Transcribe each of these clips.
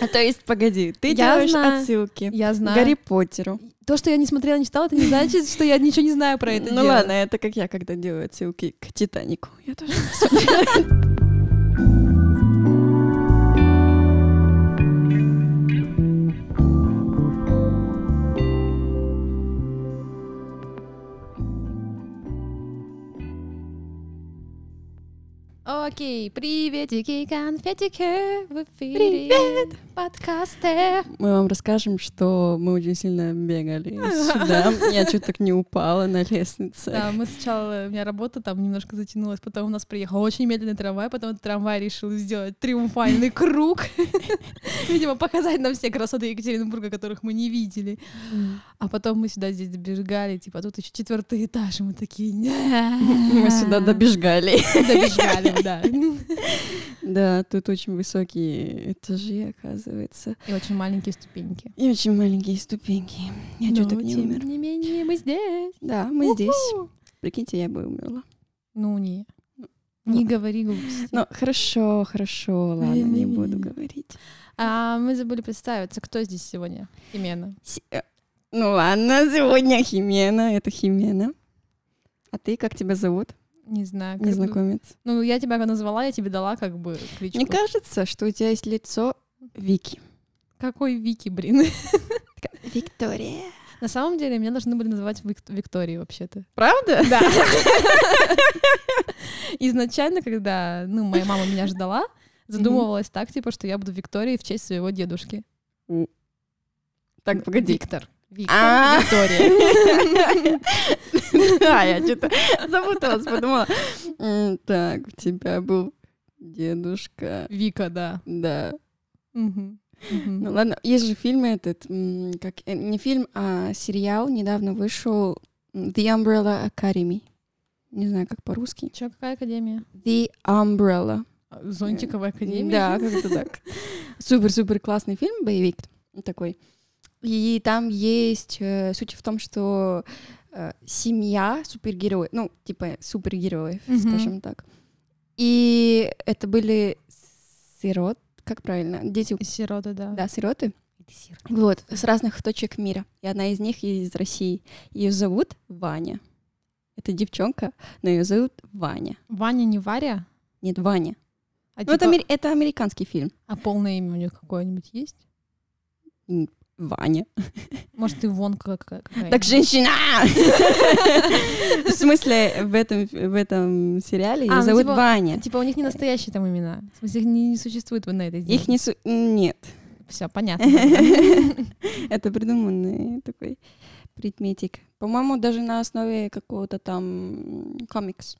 А то есть, погоди, ты Я делаешь знаю. отсылки Я знаю. Гарри Поттеру. То, что я не смотрела, не читала, это не значит, что я ничего не знаю про это ну дело. ладно, это как я, когда делаю отсылки к Титанику. Я тоже не смотрела. Окей, приветики, конфетики, в эфире Привет! подкасты. Мы вам расскажем, что мы очень сильно бегали сюда. Я чуть так не упала на лестнице. Да, мы сначала, у меня работа там немножко затянулась, потом у нас приехал очень медленный трамвай, потом трамвай решил сделать триумфальный круг. Видимо, показать нам все красоты Екатеринбурга, которых мы не видели. А потом мы сюда здесь добежали, типа, тут еще четвертый этаж, и мы такие... Мы сюда добежали. Добежали, да. Да, тут очень высокие этажи, оказывается. И очень маленькие ступеньки. И очень маленькие ступеньки. Я чуть Но, так не тем умер. не менее, мы здесь. Да, мы здесь. Прикиньте, я бы умерла. Ну, не. Ну, Не говори глупости. Ну, хорошо, хорошо, ладно, не буду говорить. А мы забыли представиться, кто здесь сегодня? Химена. Э, Ну ладно, сегодня Химена, это Химена. А ты, как тебя зовут? Не знаю. как Незнакомец. Ну, я тебя назвала, я тебе дала как бы кличку. Мне кажется, что у тебя есть лицо Вики. Какой Вики, блин? Виктория. На самом деле, меня должны были называть Вик- Викторией вообще-то. Правда? Да. Изначально, когда, ну, моя мама меня ждала, задумывалась так, типа, что я буду Викторией в честь своего дедушки. Так, погоди. Виктор. Виктор. А. Виктория. Да, я что-то запуталась, подумала. Так, у тебя был дедушка. Вика, да. Да. Ну ладно, есть же фильм этот, как э, не фильм, а сериал недавно вышел The Umbrella Academy. Не знаю, как по-русски. Чё, какая академия? The Umbrella. Зонтиковая академия? Да, как-то так. Супер-супер классный фильм, боевик такой. И там есть э, суть в том, что э, семья супергероев, ну, типа супергероев, Мгм. скажем так. И это были сирот, как правильно? Дети, Сироты, да. да, сироты. Вот, с разных точек мира. И одна из них из России. Ее зовут Ваня. Это девчонка, но ее зовут Ваня. Ваня не Варя? Нет, Ваня. А, Ну, это, типа- амер- это американский фильм. а полное имя у нее какое-нибудь есть? Ваня. Может, Ивонка какая Так женщина! В смысле, в этом, в этом сериале А, ее ну, зовут типа- Ваня. Типа у них не настоящие там имена. В смысле, их не, не существует на этой Их не... су- Нет. Все, понятно. Это придуманный такой предметик. По-моему, даже на основе какого-то там комикс.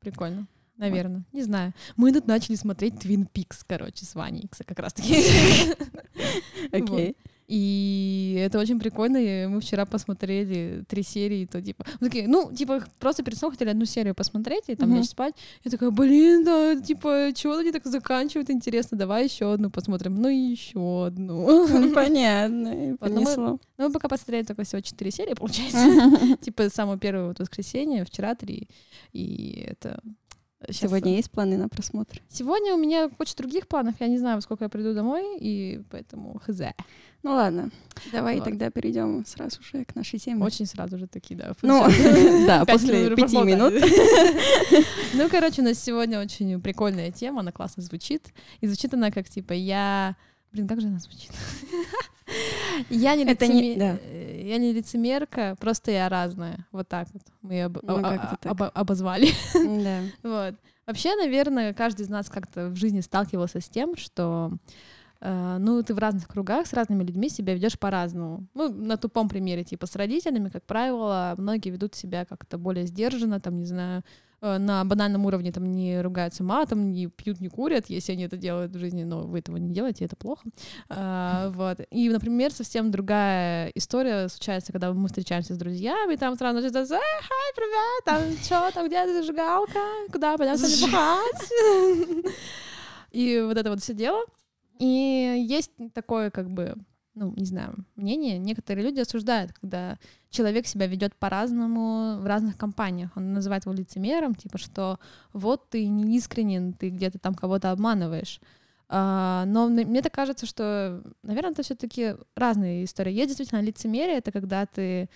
Прикольно. Наверное. Не знаю. Мы тут начали смотреть Twin Peaks, короче, с Ваней как раз-таки. Окей. И это очень прикольно. и Мы вчера посмотрели три серии, то типа... мы такие, ну, типа, просто перед сном хотели одну серию посмотреть и там лечь спать. Я такая, блин, да, типа, чего они так заканчивают, интересно, давай еще одну посмотрим. Ну и еще одну. Ну, Понятно, Вот, ну, мы-. Ну, пока посмотрели только всего четыре серии, получается. Типа, самое первое вот воскресенье, вчера три. И это... щас- Сегодня есть планы на просмотр? Сегодня у меня куча других планов. Я не знаю, во сколько я приду домой, и поэтому хз. Ну ладно, давай Вот. тогда перейдем сразу же к нашей теме. Очень сразу же такие, да. Ну, Сейчас. да, после пяти минут. Ну, короче, у нас сегодня очень прикольная тема, она классно звучит. И звучит она как, типа, я... Блин, как же она звучит? Я не, Это не- лицеме- да. э, я не лицемерка, просто я разная. Вот так вот мы её об- Ну, а- так. обо- обозвали. Да. Вот. Вообще, наверное, каждый из нас как-то в жизни сталкивался с тем, что ну, ты в разных кругах с разными людьми себя ведешь по-разному. Ну, на тупом примере, типа с родителями, как правило, многие ведут себя как-то более сдержанно, там, не знаю, э, на банальном уровне там не ругаются матом, не пьют, не курят, если они это делают в жизни, но вы этого не делаете, это плохо. А, вот. И, например, совсем другая история случается, когда мы встречаемся с друзьями, там сразу начинается, «Эй, хай, привет, там, что, там, где зажигалка, куда пойдем сегодня? И вот это вот все дело. И есть такое, как бы, ну, не знаю, мнение, некоторые люди осуждают, когда человек себя ведет по-разному в разных компаниях. Он называет его лицемером, типа, что вот ты не искренен, ты где-то там кого-то обманываешь. А, но мне так кажется, что, наверное, это все-таки разные истории. Есть действительно лицемерие, это когда ты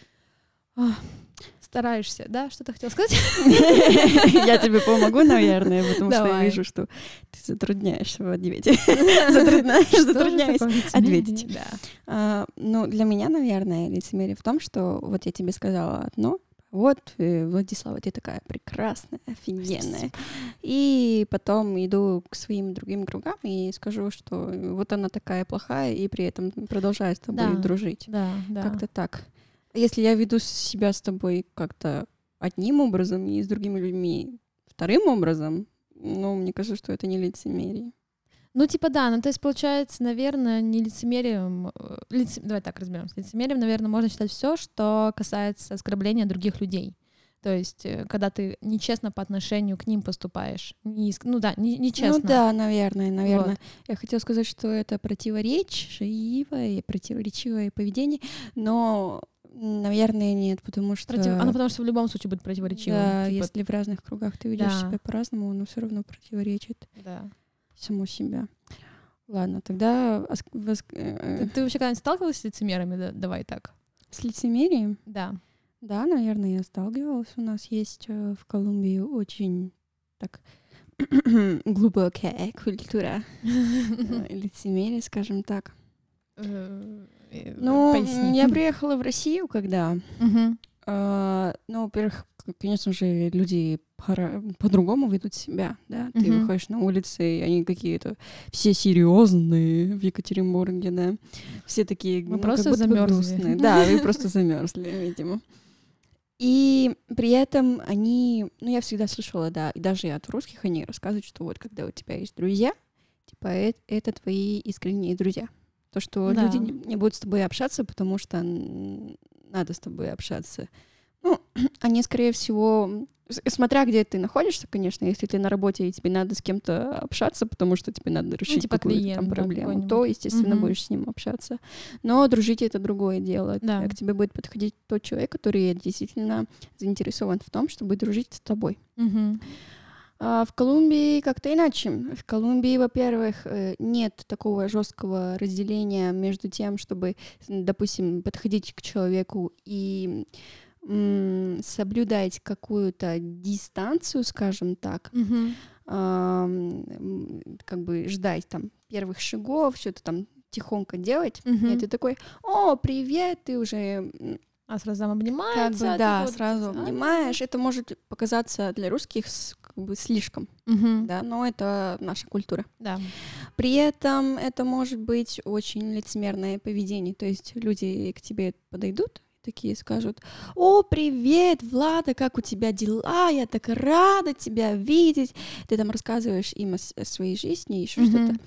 стараешься, да, что ты хотел сказать? Я тебе помогу, наверное, потому что я вижу, что ты затрудняешься в ответе. Затрудняешь, Что же затрудняюсь такое лицемерие? ответить. А, Ну, для меня, наверное, лицемерие в том, что вот я тебе сказала одно, вот, э, Владислава, ты такая прекрасная, офигенная. И потом иду к своим другим кругам и скажу, что вот она такая плохая, и при этом продолжаю с тобой Да. дружить. Да, да. Как-то так. Если я веду себя с тобой как-то одним образом и с другими людьми вторым образом, ну, мне кажется, что это не лицемерие. Ну, типа, да, ну, то есть, получается, наверное, не лицемерием... э, лице- Давай так разберемся. Лицемерием, наверное, можно считать все, что касается оскорбления других людей. То есть, э, когда ты нечестно по отношению к ним поступаешь. Не Ну да, не- нечестно. Ну да, наверное, наверное. Вот. Я хотела сказать, что это противоречивое, противоречивое поведение, но, наверное, нет, потому что... Против- Оно потому что в любом случае будет противоречивым. Да, Типа, если в разных кругах ты ведешь Да. себя по-разному, оно все равно противоречит да. саму себя. Ладно, тогда воск- э, Ты, ты вообще когда-нибудь сталкивалась с лицемерами? Да- давай так. с лицемерием. Да. Да, наверное, я сталкивалась. У нас есть э, в Колумбии очень так глубокая культура э, лицемерия, скажем так. Э, Ну, поясни. я приехала в Россию, когда, Мгм. э, ну, во-первых, конечно же, люди по-другому ведут себя, да. Ты выходишь на улицы, и они какие-то все серьезные в Екатеринбурге, да. Все такие, Мы ну, просто как будто грустные. Да, вы просто замерзли, видимо. И при этом они, ну, я всегда слышала, да, и даже от русских они рассказывают, что вот когда у тебя есть друзья, типа э- это твои искренние друзья. То, что Да. люди не, не будут с тобой общаться, потому что надо с тобой общаться. Ну, они, скорее всего, смотря где ты находишься, конечно, если ты на работе и тебе надо с кем-то общаться, потому что тебе надо решить типа какую-то клиент, там да, проблему, какой-нибудь. то, естественно, Мгм. будешь с ним общаться. Но дружить это другое дело. Да. К тебе будет подходить тот человек, который действительно заинтересован в том, чтобы дружить с тобой. Мгм. А в Колумбии как-то иначе. В Колумбии, во-первых, э, нет такого жесткого разделения между тем, чтобы, допустим, подходить к человеку и соблюдать какую-то дистанцию, скажем так, ам, м, как бы ждать там первых шагов, что-то там тихонько делать. Мгм. Нет, ты такой, о, привет, ты уже А сразу там как бы, да, вот- сразу а, обнимаешь. Это может показаться для русских как бы слишком, Мгм. да, но это наша культура. Да. При этом это может быть очень лицемерное поведение. То есть люди к тебе подойдут, такие скажут, о, привет, Влада, как у тебя дела? Я так рада тебя видеть. Ты там рассказываешь им о, о своей жизни, еще Мгм. что-то.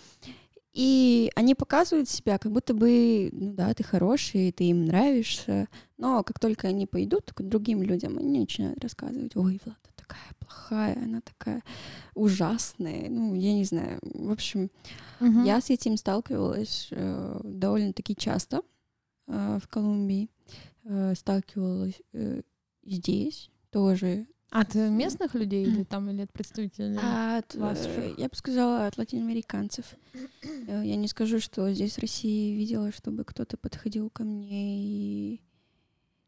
И они показывают себя, как будто бы, ну да, ты хороший, ты им нравишься. Но как только они пойдут к другим людям, они начинают рассказывать, ой, Влада такая плохая, она такая ужасная. Ну, я не знаю. В общем, Мгм. я с этим сталкивалась э, довольно-таки часто э, в Колумбии. Э, сталкивалась э, здесь тоже. От э, местных людей или там или от представителей? От, э, ваших. я бы сказала, от латиноамериканцев. Э, Я не скажу, что здесь в России видела, чтобы кто-то подходил ко мне и,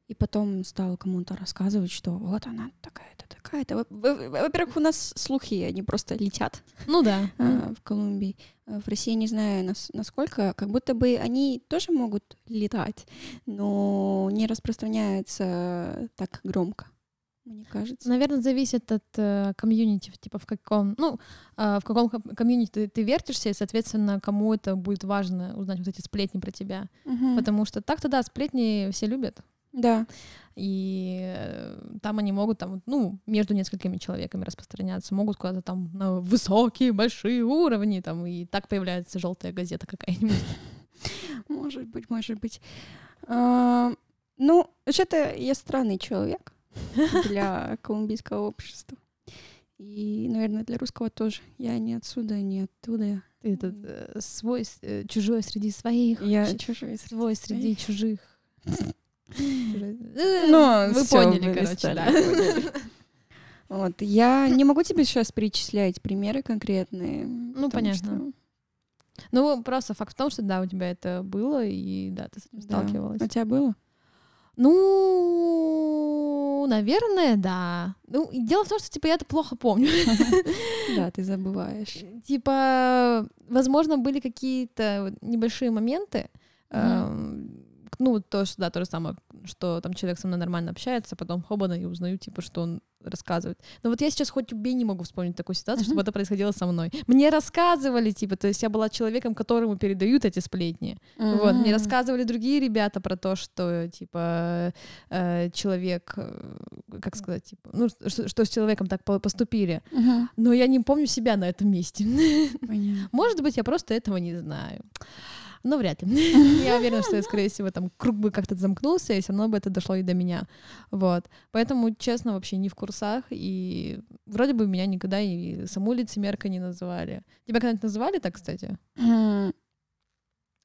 и потом стал кому-то рассказывать, что вот она такая-то, такая-то. Во- во- Во-первых, у нас слухи, они просто летят. Ну да. а, в Колумбии. В России не знаю, нас- насколько, как будто бы они тоже могут летать, но не распространяются так громко, мне кажется. Наверное, зависит от э, комьюнити, типа в каком, ну, э, в каком ком- комьюнити ты, ты вертишься, и, соответственно, кому это будет важно узнать вот эти сплетни про тебя. Мгм. Потому что так-то да, сплетни все любят. Да, И э, там они могут там, ну, между несколькими человеками распространяться, могут куда-то там на высокие, большие уровни, там, и так появляется желтая газета какая-нибудь. может быть, может быть. А, Ну, вообще-то я странный человек для колумбийского общества. И, наверное, для русского тоже. Я не отсюда, не оттуда. Ты этот э, свой, э, чужой среди своих, Я ч- чужой. свой среди чужих. Чужой- Ну, вы поняли, короче, да. Вот, я не могу тебе сейчас перечислять примеры конкретные. потому понятно. Ну, просто факт в том, что да, у тебя это было, и да, ты с этим сталкивалась. У тебя было? Ну, наверное, да. Ну, дело в том, что, типа, я это плохо помню. Да, ты забываешь. Типа, возможно, были какие-то небольшие моменты, ну, то, что, да, то же самое, что там человек со мной нормально общается, потом хобана и узнаю, типа, что он рассказывает. Но вот я сейчас хоть убей не могу вспомнить такую ситуацию, чтобы Мгм. это происходило со мной. Мне рассказывали, типа, то есть я была человеком, которому передают эти сплетни. Вот, мне рассказывали другие ребята про то, что, типа, э, человек, э, как сказать, типа, ну, что, что с человеком так по- поступили. Мгм. Но я не помню себя на этом месте. Может быть, я просто этого не знаю. Но вряд ли. Я уверена, что, я, скорее всего, там круг бы как-то замкнулся, и все равно бы это дошло и до меня. Вот. Поэтому, честно, вообще не в курсах. И вроде бы меня никогда и саму лицемерка не называли. Тебя когда-нибудь называли так, кстати?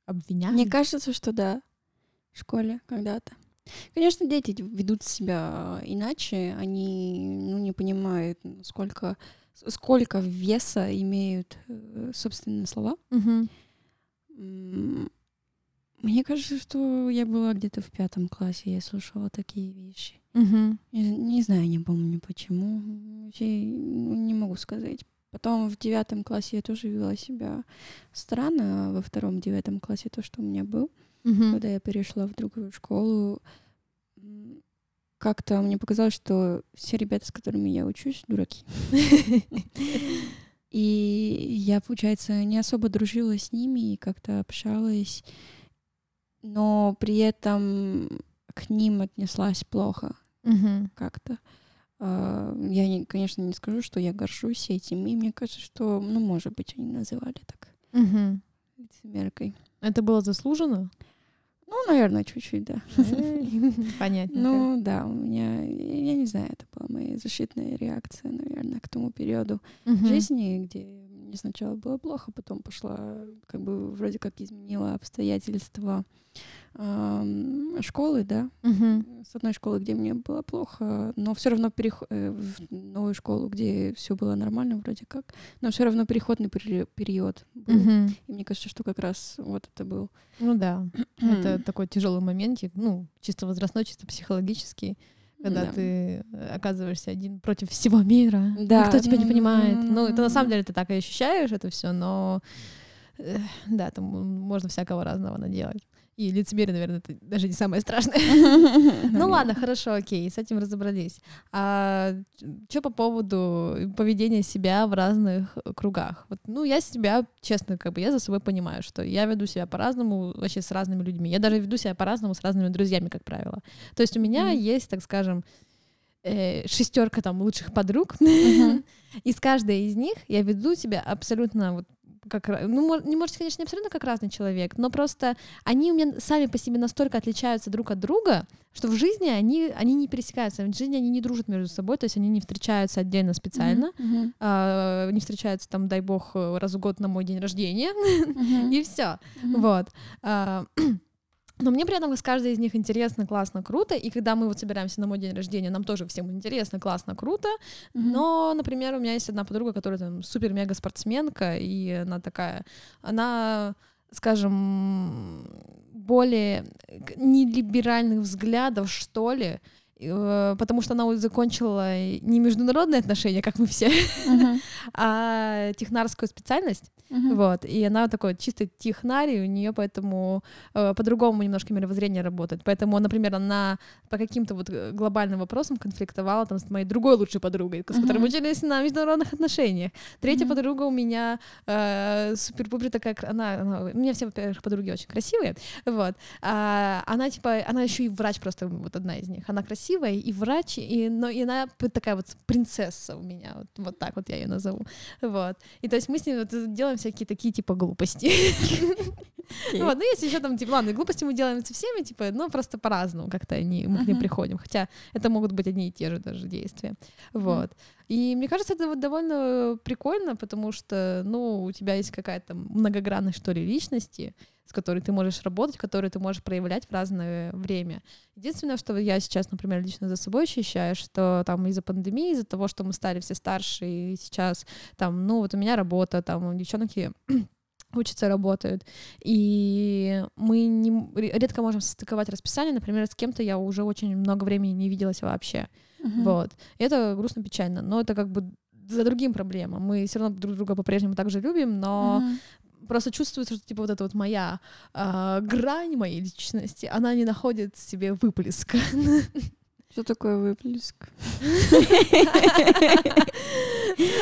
Обвиняли? Мне кажется, что да, в школе когда-то. Конечно, дети ведут себя иначе, они ну, не понимают, сколько, сколько веса имеют э, собственные слова. Мгм. Мне кажется, что я была где-то в пятом классе, я слушала такие вещи. Мгм. Не, не знаю, не помню почему. Вообще ну, не могу сказать. Потом в девятом классе я тоже вела себя странно, а во втором девятом классе то, что у меня был, Мгм. когда я перешла в другую школу, как-то мне показалось, что все ребята, с которыми я учусь, дураки. И я, получается, не особо дружила с ними и как-то общалась, но при этом к ним отнеслась плохо Мгм. как-то. А, Я, не- конечно, не скажу, что я горжусь этим, и мне кажется, что, ну, может быть, они называли так Мгм. лицемеркой. Это было заслуженно? Ну, наверное, чуть-чуть, да. Понятно. Ну, да, у меня, я не знаю, это была моя защитная реакция, наверное, к тому периоду жизни, где мне сначала было плохо, потом пошла, как бы, вроде как изменила обстоятельства школы, да, с одной школы, где мне было плохо, но все равно перех... э, в новую школу, где все было нормально вроде как, но все равно переходный пери- период был. И мне кажется, что как раз вот это был. Ну да, это такой тяжелый момент, ну, чисто возрастной, чисто психологический, когда Да. ты оказываешься один против всего мира, Да, никто тебя не понимает. ну, это на самом ну. деле ты так и ощущаешь это все, но э, да, там можно всякого разного наделать. И лицемерие, наверное, это даже не самое страшное. Ну ладно, хорошо, окей, с этим разобрались. А что по поводу поведения себя в разных кругах? Вот, ну, я себя, честно, как бы я за собой понимаю, что я веду себя по-разному вообще с разными людьми. Я даже веду себя по-разному с разными друзьями, как правило. То есть у меня есть, так скажем, шестерка там лучших подруг, и с каждой из них я веду себя абсолютно вот как, ну, не может, конечно, не абсолютно как разный человек, но просто они у меня сами по себе настолько отличаются друг от друга, что в жизни они, они не пересекаются, в жизни они не дружат между собой, то есть они не встречаются отдельно специально, Мгм. а, не встречаются там, дай бог, раз в год на мой день рождения, Мгм. и все. Мгм. Вот. Но мне при этом с каждой из них интересно, классно, круто. И когда мы вот собираемся на мой день рождения, нам тоже всем интересно, классно, круто. Мгм. Но, например, у меня есть одна подруга, которая там супер-мега спортсменка, и она такая, она, скажем, более к- нелиберальных взглядов, что ли, потому что она закончила не международные отношения, как мы все, а технарскую специальность. Вот, и она такой чисто технарий, у нее поэтому э, по-другому немножко мировоззрение работает. Поэтому, например, она по каким-то вот э, глобальным вопросам конфликтовала там с моей другой лучшей подругой, с которой мы Мгм. учились на международных отношениях. Третья подруга у меня э, супер-пупер такая, она, она- у меня все, во-первых, подруги очень красивые, вот. А, она типа, она еще и врач просто, вот одна из них. Она красивая и врач, и, но и она такая вот принцесса у меня, вот, вот так вот я ее назову, вот. И то есть мы с ней вот делаем всякие такие типа глупости. Окей. Вот, ну есть еще там, типа, ладно, глупости мы делаем со всеми, типа, ну просто по-разному как-то они, мы к ним приходим. Хотя это могут быть одни и те же даже действия. Вот. И мне кажется, это вот довольно прикольно, потому что, ну, у тебя есть какая-то многогранность, что ли, личности, с которой ты можешь работать, которую ты можешь проявлять в разное время. Единственное, что я сейчас, например, лично за собой ощущаю, что там из-за пандемии, из-за того, что мы стали все старше, и сейчас там, ну, вот у меня работа, там, у девчонки учатся, работают. И мы не, редко можем состыковать расписание. Например, с кем-то я уже очень много времени не виделась вообще. Мгм. Вот. И это грустно, печально. Но это как бы за другим проблемам. Мы все равно друг друга по-прежнему также любим, но Мгм. Просто чувствуется, что типа вот эта вот моя а, грань моей личности, она не находит в себе выплеска. Что такое выплеск?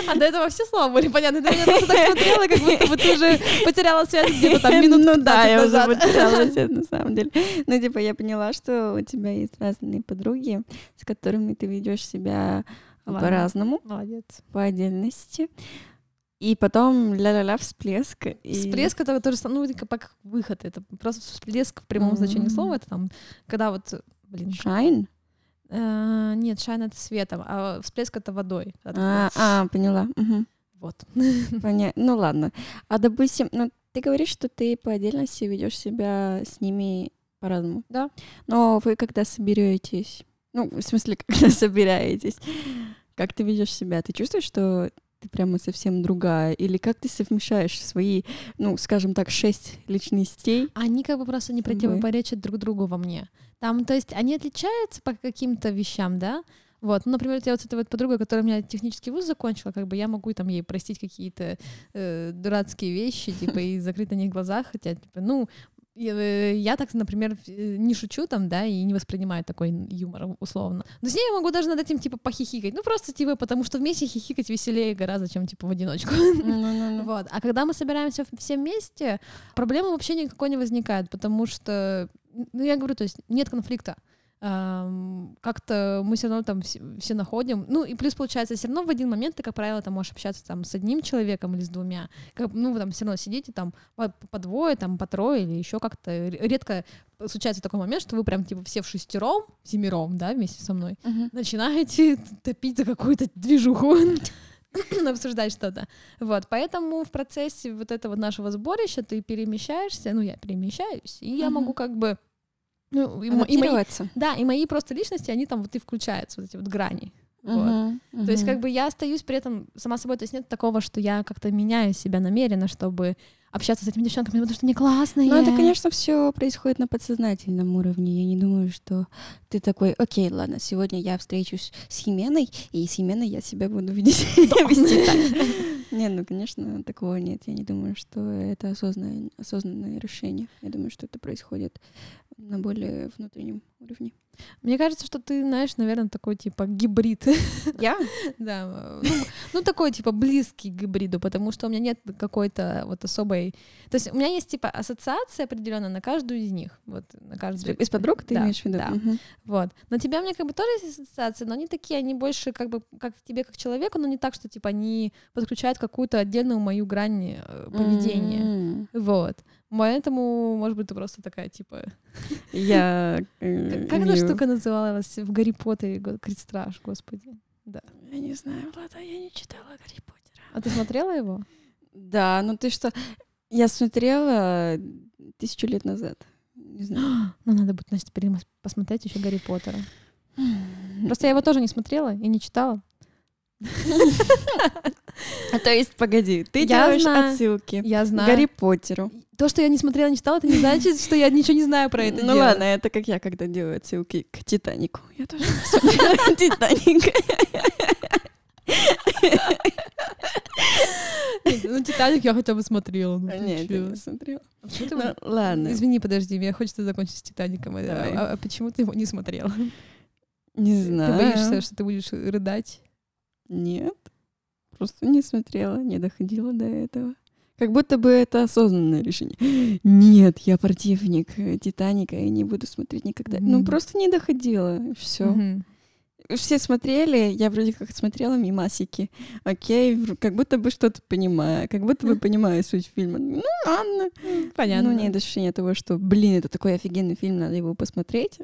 А до этого все слова были понятны. Ты меня просто так смотрела, как будто бы ты уже потеряла связь где-то там минут Ну 15 да, я уже потеряла связь, на самом деле. Ну, типа, я поняла, что у тебя есть разные подруги, с которыми ты ведешь себя по-разному, Молодец. по отдельности. И потом ля-ля-ля всплеск. и- Всплеск это тоже ну, как выход. Это просто всплеск в прямом значении М. слова. Это там, когда вот, блин, Шайн? э, нет, шайн это светом, а всплеск это водой. А, а, поняла. Мгм. Вот. Понятно. Ну ладно. А допустим, ну ты говоришь, что ты по отдельности ведешь себя с ними по-разному. Да. Но вы когда соберетесь, ну, в смысле, когда собираетесь, как ты ведешь себя? Ты чувствуешь, что ты прямо совсем другая? Или как ты совмещаешь свои, ну, скажем так, шесть личностей? Они как бы просто не противоречат друг другу во мне. Там, то есть, они отличаются по каким-то вещам, да? Вот, ну, например, я вот с этой вот подругой, которая у меня технический вуз закончила, как бы я могу там ей простить какие-то э, дурацкие вещи, типа, и закрыть на них глаза, хотя, типа, ну, я так, например, э, не шучу там, да, и не воспринимаю такой юмор условно. Но с ней я могу даже над этим, типа, похихикать. Ну, просто, типа, потому что вместе хихикать веселее гораздо, чем, типа, в одиночку. Вот. А когда мы собираемся все вместе, проблемы вообще никакой не возникает, потому что, ну, я говорю, то есть нет конфликта. Как-то мы все равно там все, все находим. Ну, и плюс, получается, все равно в один момент ты, как правило, там можешь общаться там с одним человеком или с двумя. Как, ну, вы там все равно сидите там по, по двое, там по трое или еще как-то. Редко случается такой момент, что вы прям типа все в шестером, семером, да, вместе со мной Мгм. начинаете топить за какую-то движуху, обсуждать что-то. Вот, поэтому в процессе вот этого нашего сборища ты перемещаешься, ну, я перемещаюсь, и я Мгм. могу как бы... Ну, и, и мои, да, и мои просто личности, они там вот и включаются, вот эти вот грани. Вот. Мгм, То есть как бы я остаюсь при этом сама собой, то есть нет такого, что я как-то меняю себя намеренно, чтобы общаться с этими девчонками, потому что они классные. Ну, это, конечно, все происходит на подсознательном уровне. Я не думаю, что ты такой, окей, ладно, сегодня я встречусь с Хименой, и с Хименой я себя буду видеть, вести так. Нет, ну, конечно, такого нет. Я не думаю, что это осознанное, осознанное решение. Я думаю, что это происходит на более внутреннем уровне. Мне кажется, что ты, знаешь, наверное, такой типа гибрид. Я? Да, ну, ну такой типа близкий к гибриду, потому что у меня нет какой-то вот особой, то есть у меня есть типа ассоциация определенная на каждую из них, вот на каждую Из подруг ты Да, имеешь в виду? да. Вот. На тебя у меня как бы тоже есть ассоциации, но они такие, они больше как бы как к тебе как человеку, но не так, что типа они подключают какую-то отдельную мою грань э, поведения, вот. Поэтому, может быть, ты просто такая типа, Я как, э, как эта штука называлась в Гарри Поттере, Кристраж, господи. Я не знаю, Влада, я не читала Гарри Поттера. А ты смотрела его? Да, ну ты что? Я смотрела тысячу лет назад. Не знаю. Ну, надо будет, значит, посмотреть еще Гарри Поттера. Просто я его тоже не смотрела и не читала. То есть, погоди, ты делаешь отсылки Я знаю. Гарри Поттеру. То, что я не смотрела, не читала, это не значит, что я ничего не знаю про это Ну ладно, это как я, когда делаю отсылки к Титанику. Я тоже смотрела Титаник. Ну, Титаник я хотя бы смотрела. ну, ты Нет, я не смотрела. А ты Ну ладно, Извини, подожди, мне хочется закончить с Титаником. А-. А, а почему ты его не смотрела? не Ты знаю. боишься, что ты будешь рыдать? Нет, просто не смотрела, не доходила до этого. Как будто бы это осознанное решение. Нет, я противник э, Титаника и не буду смотреть никогда. Ну, Мгм. просто не доходила. Все. Мгм. Все смотрели, я вроде как смотрела мимасики. Окей, как будто бы что-то понимаю, как будто бы понимаю суть фильма. Ну, ладно. Понятно. Ну, нет ощущения того, что, блин, это такой офигенный фильм, надо его посмотреть.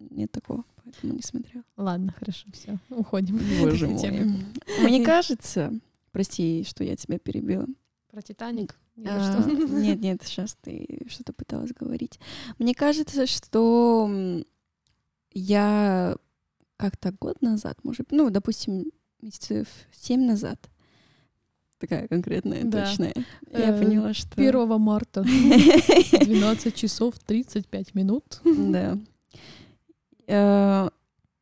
Нет такого, поэтому не смотрела. Ладно, хорошо, все, уходим. Боже мой. Мне кажется, прости, что я тебя перебила. Про Титаник? А. Нет, нет, сейчас ты что-то пыталась говорить. Мне кажется, что я как-то год назад, может, ну, допустим, месяцев семь назад, такая конкретная, Да. точная. Я Э, поняла, что... 1 марта, 12 часов 35 минут. Да. Э,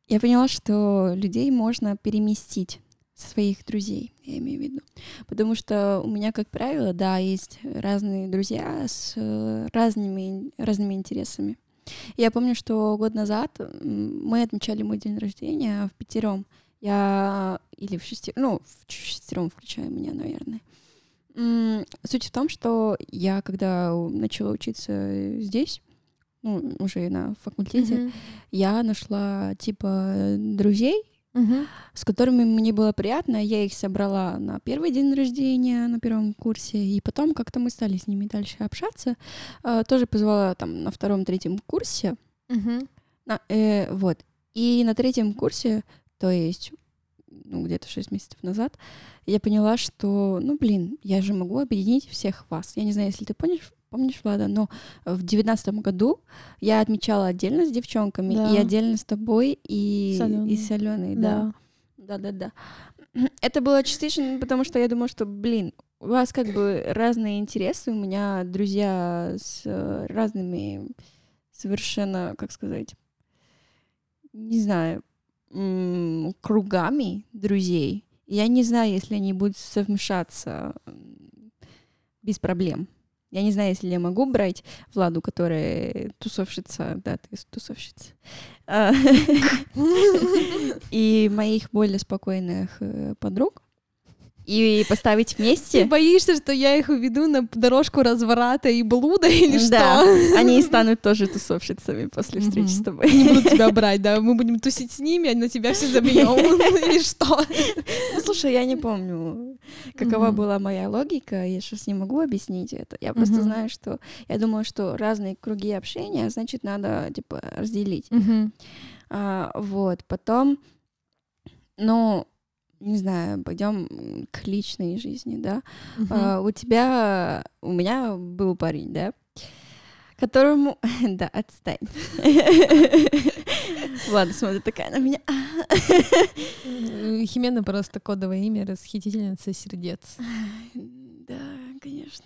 Я поняла, что людей можно переместить своих друзей, я имею в виду. Потому что у меня, как правило, да, есть разные друзья с э, разными, разными интересами. Я помню, что год назад мы отмечали мой день рождения в пятером. Я или в шестером, ну, в шестером включая меня, наверное. Суть в том, что я, когда начала учиться здесь, ну, уже на факультете, я нашла, типа, друзей, с которыми мне было приятно. Я их собрала на первый день рождения, на первом курсе, и потом как-то мы стали с ними дальше общаться. А, Тоже позвала там на втором-третьем курсе. На- э, вот. И на третьем курсе, то есть ну, где-то 6 месяцев назад, я поняла, что, ну, блин, я же могу объединить всех вас. Я не знаю, если ты помнишь, помнишь, Влада, но в девятнадцатом году я отмечала отдельно с девчонками Да. и отдельно с тобой и С Алёной. и с Аленой, да. Да. Да-да-да. Это было частично, потому что я думала, что, блин, у вас как бы разные интересы, у меня друзья с э, разными совершенно, как сказать, не знаю, кругами друзей. Я не знаю, если они будут совмещаться без проблем. Я не знаю, если я могу брать Владу, которая тусовщица, да, ты тусовщица, а, и моих более спокойных э, подруг, и поставить Ты вместе. боишься, что я их уведу на дорожку разврата и блуда или Да, что? они станут тоже тусовщицами после встречи с тобой. Не будут тебя брать, да? Мы будем тусить с ними, а на тебя все забьем. Или что? Ну, слушай, я не помню, какова была моя логика, я сейчас не могу объяснить это. Я просто знаю, что я думала, что разные круги общения, значит, надо, типа, разделить. А, вот, потом, ну, не знаю, пойдем к личной жизни, да. Мгм. А, у тебя, у меня был парень, да, которому, да, отстань. Ладно, смотри, такая на меня. Химена просто кодовое имя, расхитительница сердец. Да, конечно.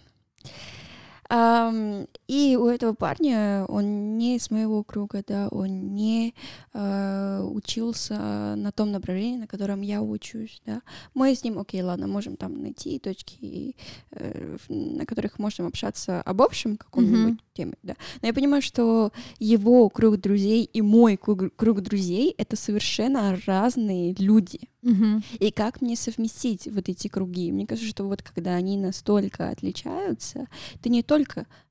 И у этого парня, он не из моего круга, да, он не э, учился на том направлении, на котором я учусь, да. Мы с ним, окей, ладно, можем там найти точки, э, на которых можем общаться об общем каком-нибудь теме, да. Но я понимаю, что его круг друзей и мой круг, друзей — это совершенно разные люди. Мгм. И как мне совместить вот эти круги? Мне кажется, что вот когда они настолько отличаются, ты не только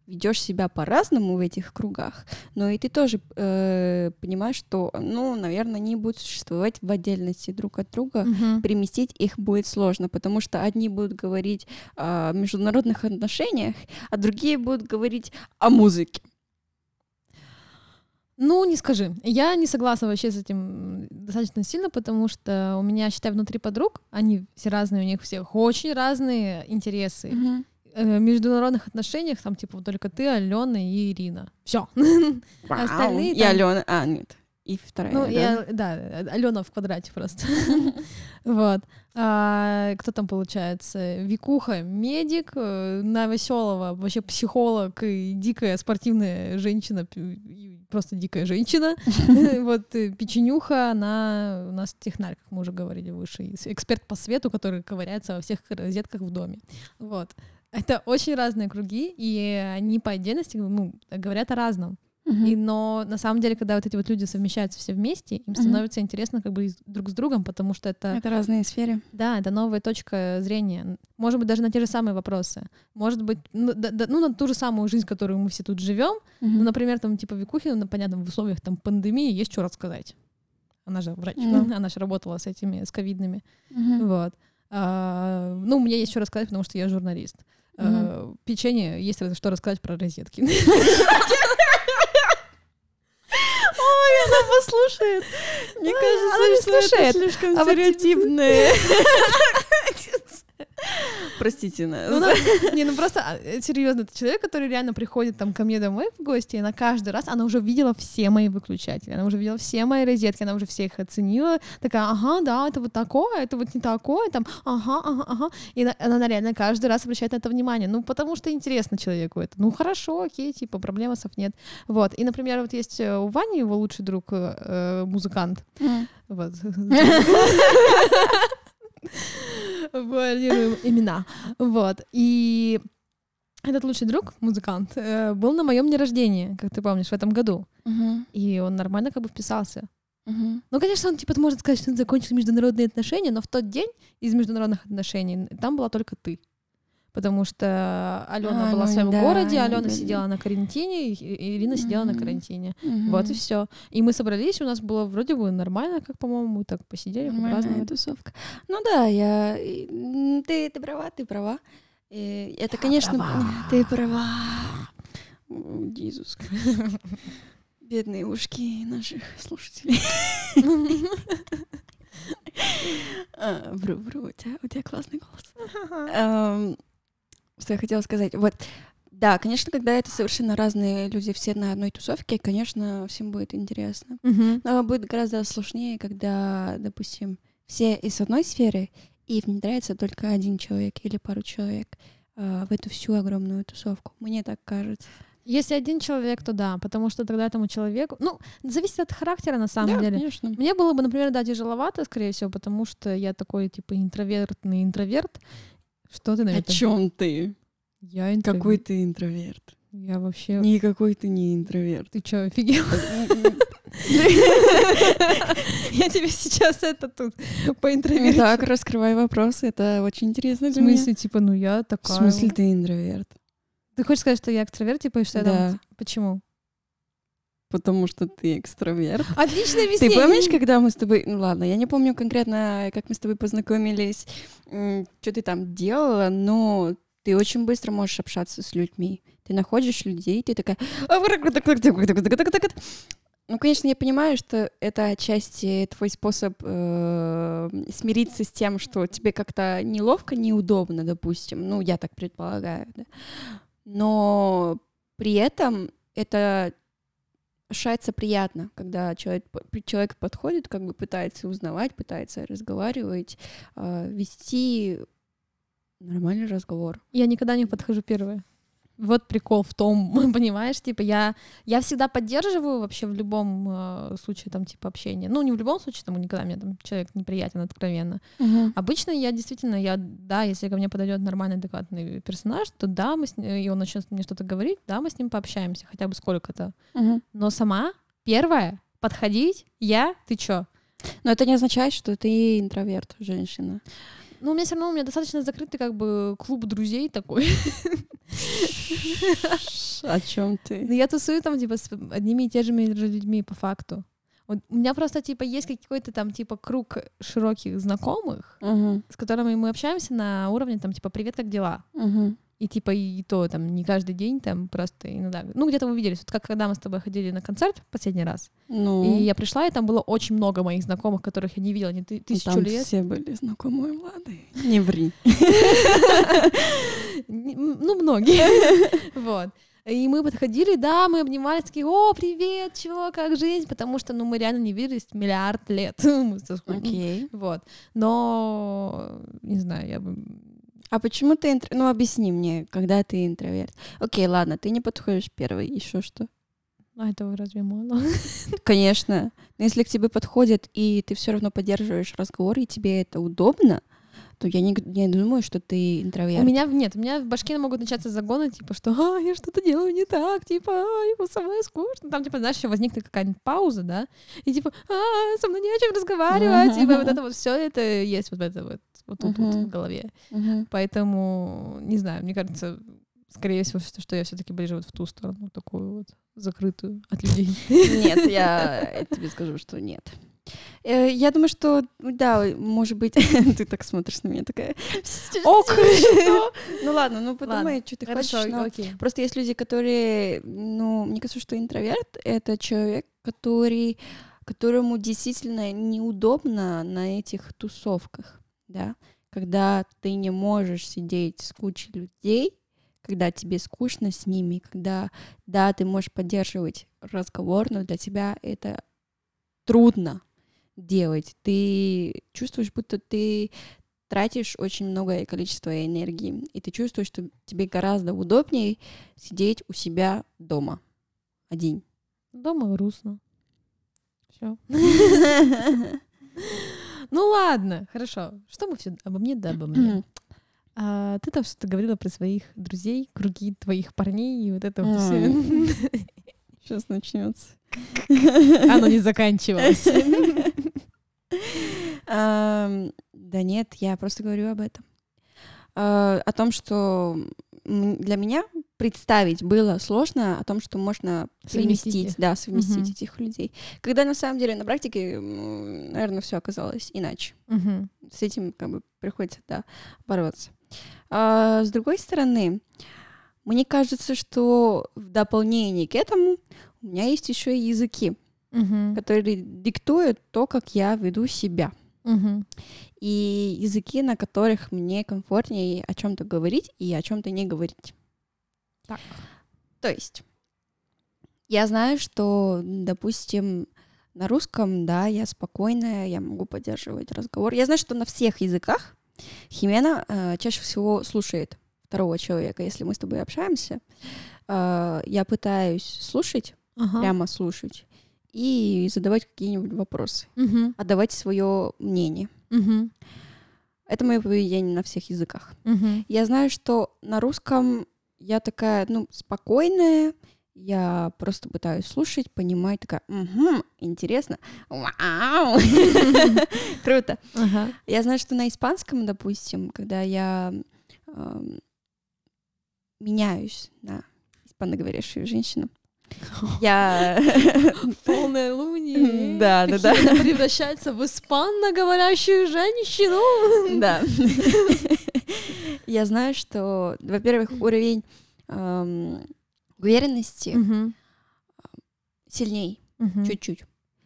ведешь себя по-разному в этих кругах, но и ты тоже э, понимаешь, что, ну, наверное, они будут существовать в отдельности друг от друга. Мгм. Переместить их будет сложно, потому что одни будут говорить о международных отношениях, а другие будут говорить о музыке. Ну, не скажи. Я не согласна вообще с этим достаточно сильно, потому что у меня, считай, внутри подруг, они все разные, у них всех очень разные интересы. В международных отношениях там, типа, только ты, Алена и Ирина. Все. Вау. Остальные И там- Алена, а, нет, и вторая, Ну, да? я, да, Алена в квадрате просто. Вот. А, кто там получается? Викуха, медик, э, Новоселова, вообще психолог и дикая спортивная женщина, и просто дикая женщина. Вот э, Печенюха, она у нас технарь, как мы уже говорили выше, и эксперт по свету, который ковыряется во всех розетках в доме. Вот. Это очень разные круги, и они по отдельности ну, говорят о разном. Мгм. И, но на самом деле, когда вот эти вот люди совмещаются все вместе, им становится интересно как бы друг с другом, потому что это, Это разные сферы. да, это новая точка зрения. Может быть, даже на те же самые вопросы. Может быть, ну, да- да- ну на ту же самую жизнь, которую мы все тут живем. Ну, например, там типа Викухина, ну, понятно, в условиях там пандемии есть что рассказать. Она же врач, Да. она же работала с этими, с ковидными. Мгм. Вот. А, ну, мне есть что рассказать, потому что я журналист. А, печенье есть что рассказать про розетки. Ой, она послушает. Мне кажется, что это слишком А Простите Ну, нас. да. Не, ну просто а, серьезно, это человек, который реально приходит там ко мне домой в гости, и она каждый раз, она уже видела все мои выключатели, она уже видела все мои розетки, она уже все их оценила, такая, ага, да, это вот такое, это вот не такое, там, ага, ага, ага, и на- она реально каждый раз обращает на это внимание, ну, потому что интересно человеку это, ну, хорошо, окей, типа, проблемасов нет, вот, и, например, вот есть э, у Вани его лучший друг, э, э, музыкант, М. вот. Вуалируем имена. Вот. И этот лучший друг, музыкант, э, был на моем дне рождения, как ты помнишь, в этом году. И он нормально как бы вписался. Мгм. Ну, конечно, он типа может сказать, что он закончил международные отношения, но в тот день из международных отношений там была только ты. Потому что Алена А, была в ну своем да, городе, Алена были. сидела на карантине, и Ирина сидела на карантине. Вот и все. И мы собрались, у нас было вроде бы нормально, как по-моему, так посидели, Нормальная тусовка. Ну да, я... Ты, ты права, ты права. И это, конечно... права. Ты права. Иисус. Бедные ушки наших слушателей. А, Вру, вру, у тебя, у тебя классный голос. Что я хотела сказать? Вот, да, конечно, когда это совершенно разные люди, все на одной тусовке, конечно, всем будет интересно. Мгм. Но будет гораздо сложнее, когда, допустим, все из одной сферы, и внедряется только один человек или пару человек э, в эту всю огромную тусовку. Мне так кажется. Если один человек, то да, потому что тогда этому человеку... Ну, зависит от характера, на самом да, деле. конечно. Мне было бы, например, да, тяжеловато, скорее всего, потому что я такой, типа, интровертный интроверт. Что ты, О наверное? чем ты? Я интроверт. Какой ты интроверт? Я вообще... Никакой ты не интроверт. Ты чё, офигел? Я тебе сейчас это тут по интроверт. Так, раскрывай вопрос, это очень интересно В для меня. смысле, типа, ну я В такая... смысле ты интроверт? Ты хочешь сказать, что я экстраверт, типа, и что я там... Почему? Потому что ты экстраверт. Отличное Ты объяснение. помнишь, когда мы с тобой... Ну ладно, я не помню конкретно, как мы с тобой познакомились, что ты там делала, но ты очень быстро можешь общаться с людьми. Ты находишь людей, ты такая... Ну, конечно, я понимаю, что это отчасти твой способ э, смириться с тем, что тебе как-то неловко, неудобно, допустим. Ну, я так предполагаю, да. Но при этом это ощущается приятно, когда человек, человек подходит, как бы пытается узнавать, пытается разговаривать, э, вести нормальный разговор. Я никогда не подхожу первая. Вот прикол в том, понимаешь, типа я, я всегда поддерживаю вообще в любом э, случае там типа общения. Ну, не в любом случае, там никогда мне там человек неприятен откровенно. Обычно я действительно, я, да, если ко мне подойдет нормальный, адекватный персонаж, то да, мы с ним, и он начнет мне что-то говорить, да, мы с ним пообщаемся, хотя бы сколько-то. Мгм. Но сама, первая, подходить, я, ты чё? Но это не означает, что ты интроверт, женщина. Ну, у меня все равно, у меня достаточно закрытый как бы клуб друзей такой. О чем ты? Но я тусую там, типа, с одними и теми же людьми по факту. Вот у меня просто, типа, есть какой-то там, типа, круг широких знакомых, Мгм. с которыми мы общаемся на уровне, там, типа, привет, как дела? Мгм. И, типа, и то, там, не каждый день, там, просто иногда. Ну, где-то вы виделись. Вот как когда мы с тобой ходили на концерт последний раз, Ну, и я пришла, и там было очень много моих знакомых, которых я не видела не ты- ну, тысячу там лет. все были знакомые Влады. Не ври. Ну, многие. Вот. И мы подходили, да, мы обнимались, такие, о, привет, чего, как жизнь, потому что, ну, мы реально не виделись миллиард лет. Окей. Вот. Но, не знаю, я бы... А почему ты интро... Ну, объясни мне, когда ты интроверт. Окей, ладно, ты не подходишь первый, еще что? А этого разве мало? Конечно. Но если к тебе подходят, и ты все равно поддерживаешь разговор, и тебе это удобно, то я не, не думаю, что ты интроверт. У меня нет, у меня в башке могут начаться загоны, типа, что а, я что-то делаю не так, типа, а, ему со мной скучно. Там, типа, знаешь, еще возникнет какая-нибудь пауза, да, и типа, а, со мной не о чем разговаривать, типа, вот это вот все это есть вот это вот, вот тут вот Мгм. в голове. Мгм. Поэтому, не знаю, мне кажется, скорее всего, что, что я все-таки ближе вот в ту сторону, такую вот закрытую от людей. Нет, я тебе скажу, что нет. Э, Я думаю, что, да, может быть, ты так смотришь на меня такая. Ок. Что? Ну ладно, ну подумай, что ты Хорошо, хочешь. но окей. Просто есть люди, которые, ну, мне кажется, что интроверт — это человек, который, которому действительно неудобно на этих тусовках, да, когда ты не можешь сидеть с кучей людей, когда тебе скучно с ними, когда, да, ты можешь поддерживать разговор, но для тебя это трудно делать. Ты чувствуешь, будто ты тратишь очень многое количество энергии, и ты чувствуешь, что тебе гораздо удобнее сидеть у себя дома один. Дома грустно. Все. Ну ладно, хорошо. Что мы все обо мне, да обо мне. А, ты там что-то говорила про своих друзей, круги твоих парней и вот это вот все. Сейчас начнется. Оно не заканчивалось. Да нет, я просто говорю об этом. А, о том, что для меня представить было сложно о том, что можно совместить, да, совместить угу. этих людей. Когда на самом деле на практике, наверное, все оказалось иначе. Угу. С этим как бы приходится, да, бороться. А, с другой стороны, мне кажется, что в дополнение к этому у меня есть еще и языки, угу. которые диктуют то, как я веду себя. Угу. И языки, на которых мне комфортнее о чем-то говорить и о чем-то не говорить. Так. То есть, я знаю, что, допустим, на русском, да, я спокойная, я могу поддерживать разговор. Я знаю, что на всех языках Химена э, чаще всего слушает второго человека. Если мы с тобой общаемся, э, я пытаюсь слушать, ага. прямо слушать, и задавать какие-нибудь вопросы, угу. отдавать свое мнение. Угу. Это мое поведение на всех языках. Угу. Я знаю, что на русском я такая, ну, спокойная, я просто пытаюсь слушать, понимать, такая, угу, интересно, вау, круто. Я знаю, что на испанском, допустим, когда я меняюсь на испаноговорящую женщину, я... Полная луния. Да, да, да. Превращается в испанно-говорящую женщину. Да. Я знаю, что, во-первых, уровень эм, уверенности угу. сильней угу. чуть-чуть.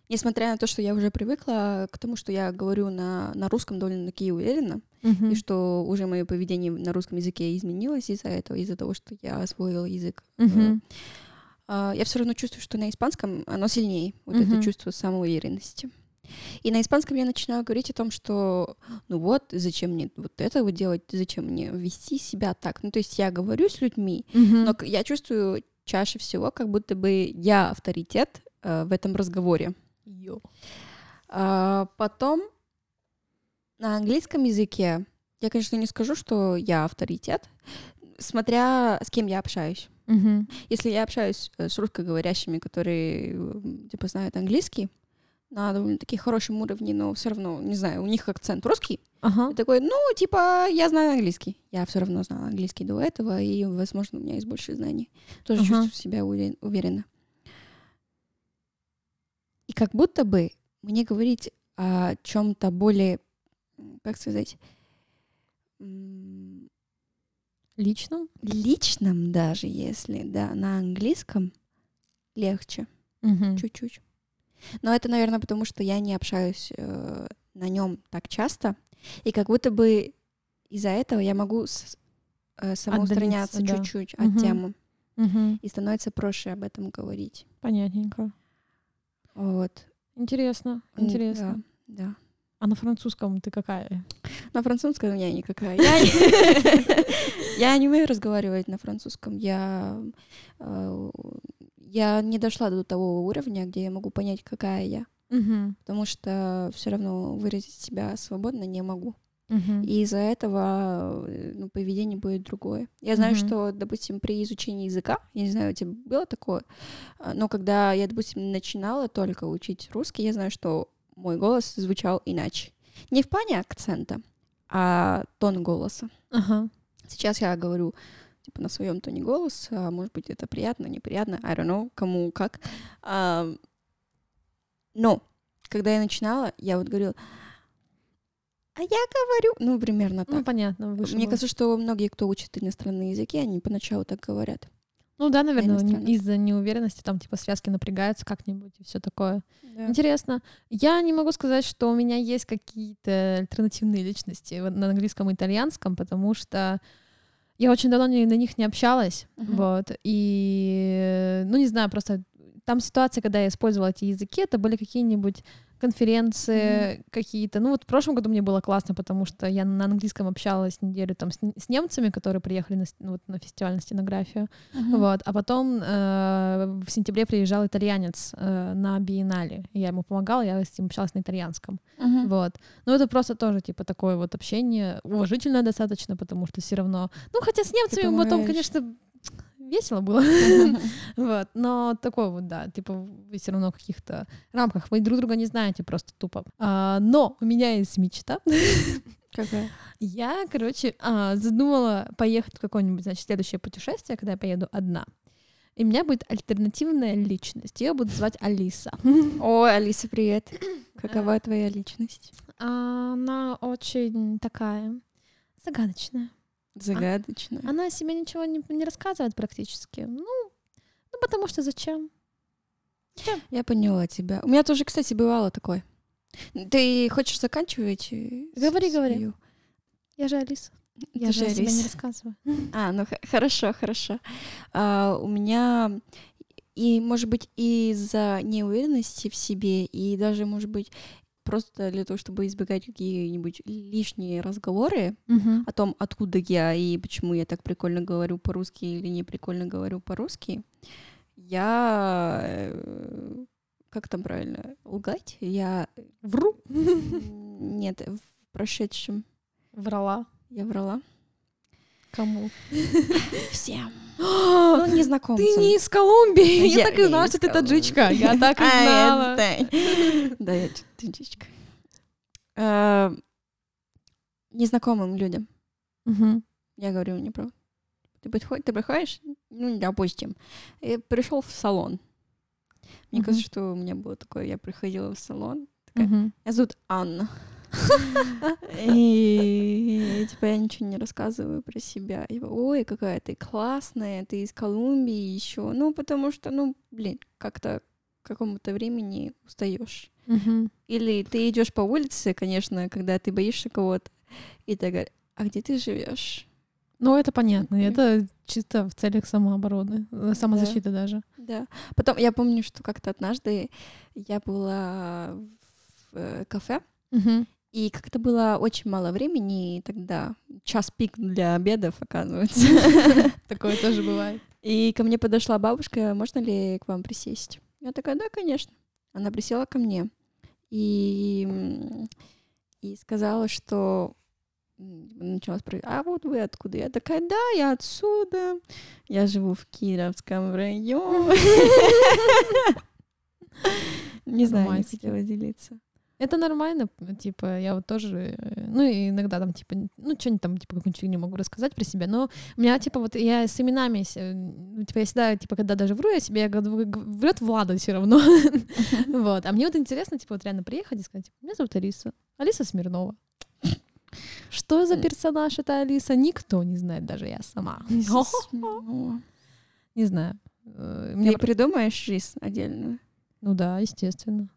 Несмотря на то, что я уже привыкла к тому, что я говорю на, на русском довольно-таки уверенно, угу. и что уже мое поведение на русском языке изменилось из-за этого, из-за того, что я освоила язык. Угу. Я все равно чувствую, что на испанском оно сильнее, вот угу. это чувство самоуверенности. И на испанском я начинаю говорить о том, что ну вот, зачем мне вот это вот делать, зачем мне вести себя так. Ну, то есть я говорю с людьми, угу. но я чувствую чаще всего, как будто бы я авторитет э, в этом разговоре. Йо. А, потом на английском языке я, конечно, не скажу, что я авторитет, смотря с кем я общаюсь. Угу. Если я общаюсь э, с русскоговорящими, которые типа знают английский, на довольно-таки хорошем уровне, но все равно, не знаю, у них акцент русский. Ага. И такой, ну, типа, я знаю английский. Я все равно знала английский до этого, и, возможно, у меня есть больше знаний. Тоже ага. чувствую себя уверенно. И как будто бы мне говорить о чем-то более, как сказать, личном, личном даже, если, да, на английском легче, угу. чуть-чуть. Но это, наверное, потому что я не общаюсь э, на нем так часто, и как будто бы из-за этого я могу с, э, самоустраняться да. чуть-чуть угу. от темы, угу. и становится проще об этом говорить. Понятненько. Вот. Интересно, интересно. Да, да. А на французском ты какая? На французском я никакая. Я не умею разговаривать на французском. Я э, я не дошла до того уровня, где я могу понять, какая я. Угу. Потому что все равно выразить себя свободно не могу. Угу. И из-за этого э, ну, поведение будет другое. Я знаю, Мгм. что, допустим, при изучении языка, я не знаю, у тебя было такое, а, но когда я, допустим, начинала только учить русский, я знаю, что мой голос звучал иначе. Не в плане акцента, а тон голоса. Ага. Сейчас я говорю типа на своем тоне голоса, может быть, это приятно, неприятно, I don't know, кому как. А, но когда я начинала, я вот говорила, а я говорю, ну, примерно так. Ну, понятно. Мне было. кажется, что многие, кто учит иностранные языки, они поначалу так говорят. Ну да, наверное, из-за неуверенности там типа связки напрягаются как-нибудь и все такое. Да. Интересно. Я не могу сказать, что у меня есть какие-то альтернативные личности на английском и итальянском, потому что я очень давно не- на них не общалась. Мгм. Вот. И, ну, не знаю, просто там ситуации, когда я использовала эти языки, это были какие-нибудь конференции какие-то. Ну, вот в прошлом году мне было классно, потому что я на английском общалась неделю там с, с немцами, которые приехали на, ну, вот, на фестиваль на стенографию. Мгм. Вот. А потом э, в сентябре приезжал итальянец э, на биеннале. Я ему помогала, я с ним общалась на итальянском. Мгм. Вот. Ну, это просто тоже, типа, такое вот общение, уважительное достаточно, потому что все равно... Ну, хотя с немцами потом, конечно, весело было. Вот. Но такое вот, да, типа, вы все равно в каких-то рамках, вы друг друга не знаете просто тупо. А, но у меня есть мечта. Какая? Я, короче, а, задумала поехать в какое-нибудь, значит, следующее путешествие, когда я поеду одна. И у меня будет альтернативная личность. Ее буду звать Алиса. Ой, Алиса, привет. Какова твоя личность? А, Она очень такая загадочная. Загадочная. Она о себе ничего не, не рассказывает практически. Ну, ну, потому что зачем? Я поняла тебя. У меня тоже, кстати, бывало такое. Ты хочешь заканчивать? э, Говори, говори. Я же Алиса. Я Ты же же о себе не Алиса. рассказываю. А, ну хорошо, хорошо. А, у меня и, может быть, из-за неуверенности в себе, и даже, может быть, просто для того, чтобы избегать какие-нибудь лишние разговоры о том, откуда я и почему я так прикольно говорю по-русски или не прикольно говорю по-русски, я э, как там правильно лгать? Я Вру. нет в прошедшем Врала. я врала Кому? всем, ну незнакомцам. Ты не из Колумбии. Я Я так и не знала, что ты таджичка. Я так и я знала. Да, я таджичка. Э, Незнакомым людям. Я говорю неправду. Ты, подходишь, ты приходишь, ну, допустим, и пришел в салон. Мне кажется, что у меня было такое, я приходила в салон, такая, меня зовут Анна. И типа я ничего не рассказываю про себя. И ой, какая ты классная, ты из Колумбии еще. Ну, потому что, ну, блин, как-то к какому-то времени устаешь. Мгм. Или ты идешь по улице, конечно, когда ты боишься кого-то, и ты говоришь, а где ты живешь? Ну, это понятно. Это чисто в целях самообороны, э, самозащиты даже. Да. Потом я помню, что как-то однажды я была в э, кафе, Мгм. И как-то было очень мало времени, и тогда час пик для обедов, оказывается. Такое тоже бывает. И ко мне подошла бабушка, можно ли к вам присесть? Я такая, да, конечно. Она присела ко мне и, и сказала, что начала спрашивать, а вот вы откуда? Я такая, да, я отсюда, я живу в Кировском районе. Не знаю, не хотела делиться. Это нормально, типа, я вот тоже, э, ну, и иногда там, типа, ну, что-нибудь там, типа, какую-нибудь фигню могу рассказать про себя, но у меня, типа, вот я с именами, э, ну, типа, я всегда, типа, когда даже вру я себе, я говорю, врет Влада все равно, вот, а мне вот интересно, типа, вот реально приехать и сказать, меня зовут Алиса, Алиса Смирнова. Что за персонаж это Алиса? Никто не знает, даже я сама. Не знаю. Э, Ты придумаешь жизнь отдельную? Ну да, естественно.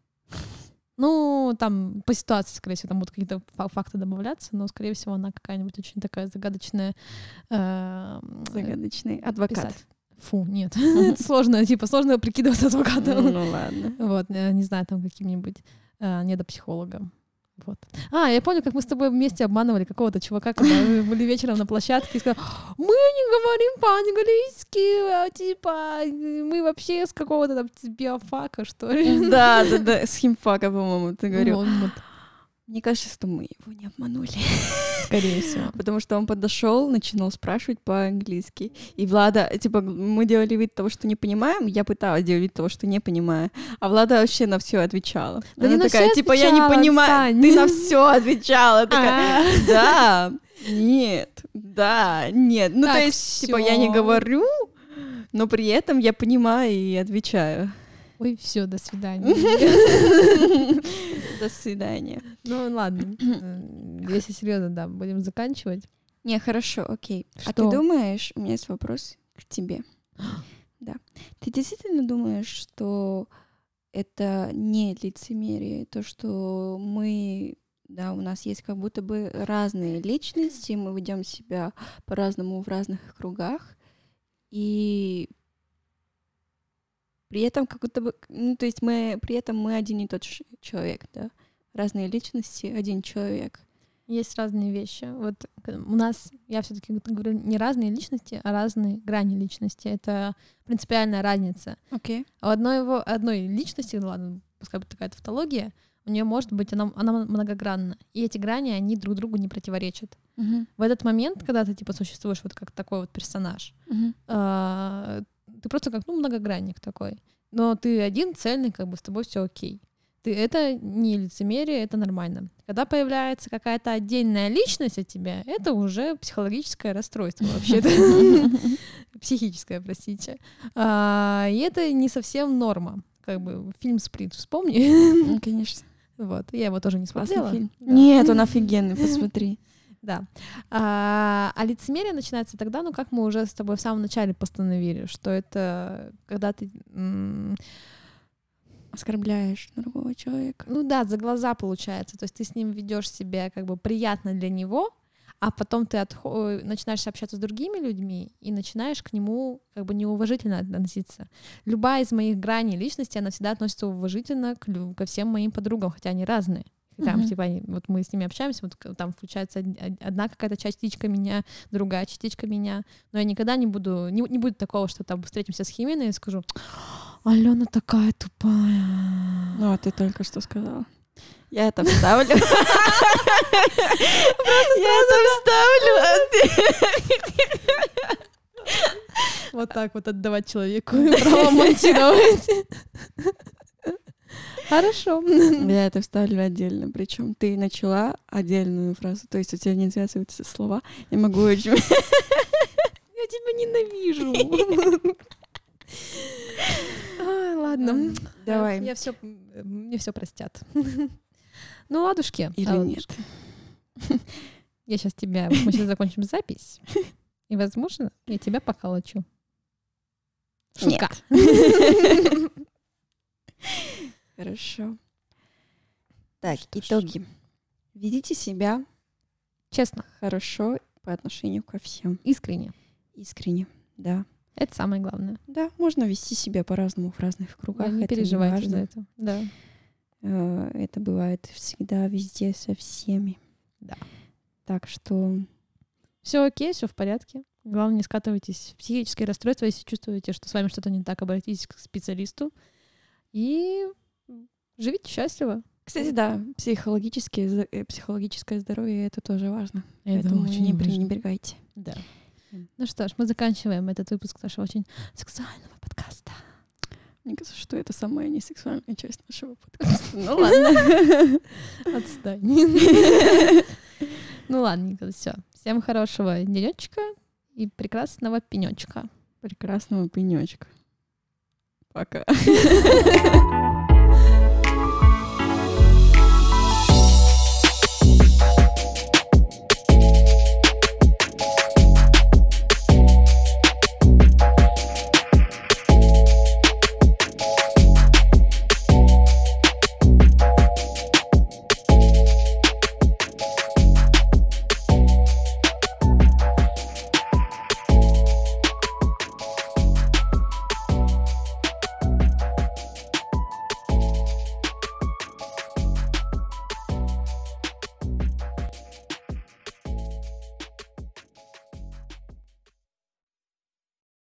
Ну, там по ситуации, скорее всего, там будут какие-то фа- факты добавляться, но, скорее всего, она какая-нибудь очень такая загадочная. э, Загадочный адвокат. писать. Фу, нет. Это сложно, типа, сложно прикидываться адвокатом. Ну ладно. Вот, э, не знаю, там каким-нибудь э, недопсихологом. Вот. А, я помню, как мы с тобой вместе обманывали какого-то чувака, когда мы были вечером на площадке, и сказали, мы не говорим по-английски, а, типа, мы вообще с какого-то там биофака, что ли. Да, да, да, с химфака, по-моему, ты говорил. Вот, вот, Мне кажется, что мы его не обманули. скорее всего. Потому что он подошел, начинал спрашивать по-английски. И Влада, типа, мы делали вид того, что не понимаем. Я пыталась делать вид того, что не понимаю. А Влада вообще на все отвечала. Да Она не такая, типа, я не понимаю. Ты на все отвечала. Такая, А. да, нет, да, нет. Ну, то есть, типа, я не говорю, но при этом я понимаю и отвечаю. Ой, все, до свидания. До свидания. Ну ладно, М, если серьезно, да, будем заканчивать. Не, хорошо, окей. А ты думаешь, у меня есть вопрос к тебе. Да. Ты действительно думаешь, что это не лицемерие, то, что мы, да, у нас есть как будто бы разные личности, мы ведем себя по-разному в разных кругах, и при этом как будто бы, ну, то есть мы, при этом мы один и тот же человек, да, разные личности, один человек. Есть разные вещи. Вот у нас, я все-таки говорю, не разные личности, а разные грани личности. Это принципиальная разница. Окей. Okay. У одной его одной личности, ну ладно, пускай будет такая тавтология, у нее может быть она, она многогранна. И эти грани, они друг другу не противоречат. Uh-huh. В этот момент, когда ты типа существуешь вот как такой вот персонаж, uh-huh. э, ты просто как ну многогранник такой. Но ты один цельный, как бы с тобой все окей. Ты, это не лицемерие, это нормально. Когда появляется какая-то отдельная личность от тебя, это уже психологическое расстройство вообще-то. Психическое, простите. А, и это не совсем норма. Как бы фильм «Сплит» вспомни. Конечно. Вот, я его тоже не смотрела. фильм. Нет, он офигенный, посмотри. Да. А, а лицемерие начинается тогда, ну, как мы уже с тобой в самом начале постановили, что это когда ты оскорбляешь другого человека. Ну да, за глаза получается. То есть ты с ним ведешь себя как бы приятно для него, а потом ты отхо- начинаешь общаться с другими людьми и начинаешь к нему как бы неуважительно относиться. Любая из моих граней личности, она всегда относится уважительно к, ко всем моим подругам, хотя они разные. Там, mm-hmm. типа, они, вот мы с ними общаемся, вот там включается одна какая-то частичка меня, другая частичка меня. Но я никогда не буду, не, не будет такого, что там встретимся с Хименой и скажу, Алена такая тупая. Ну, а ты только что сказала. Я это вставлю. Я это вставлю. Вот так вот отдавать человеку право монтировать. Хорошо. Я это вставлю отдельно. Причем ты начала отдельную фразу. То есть у тебя не связываются слова. Я могу очень... Я тебя ненавижу. Ладно. Давай. Я все, мне все простят. Ну, ладушки. Или нет. Я сейчас тебя... Мы сейчас закончим запись. И, возможно, я тебя поколочу. Шутка. Хорошо. Так, итоги. Ведите себя честно, хорошо по отношению ко всем. Искренне. Искренне, да. Это самое главное. Да, можно вести себя по-разному в разных кругах. Да, не это переживайте не за это. Да. Э, это бывает всегда, везде, со всеми. Да. Так что... Все окей, все в порядке. Главное, не скатывайтесь в психические расстройства. Если чувствуете, что с вами что-то не так, обратитесь к специалисту. И живите счастливо. Кстати, да, психологическое, э, психологическое здоровье это тоже важно. Это Поэтому очень не важно. пренебрегайте. Да. Ну что ж, мы заканчиваем этот выпуск нашего очень сексуального подкаста. Мне кажется, что это самая несексуальная часть нашего подкаста. Ну ладно. Отстань. Ну ладненько, все. Всем хорошего денечка и прекрасного пенечка. Прекрасного пенечка. Пока.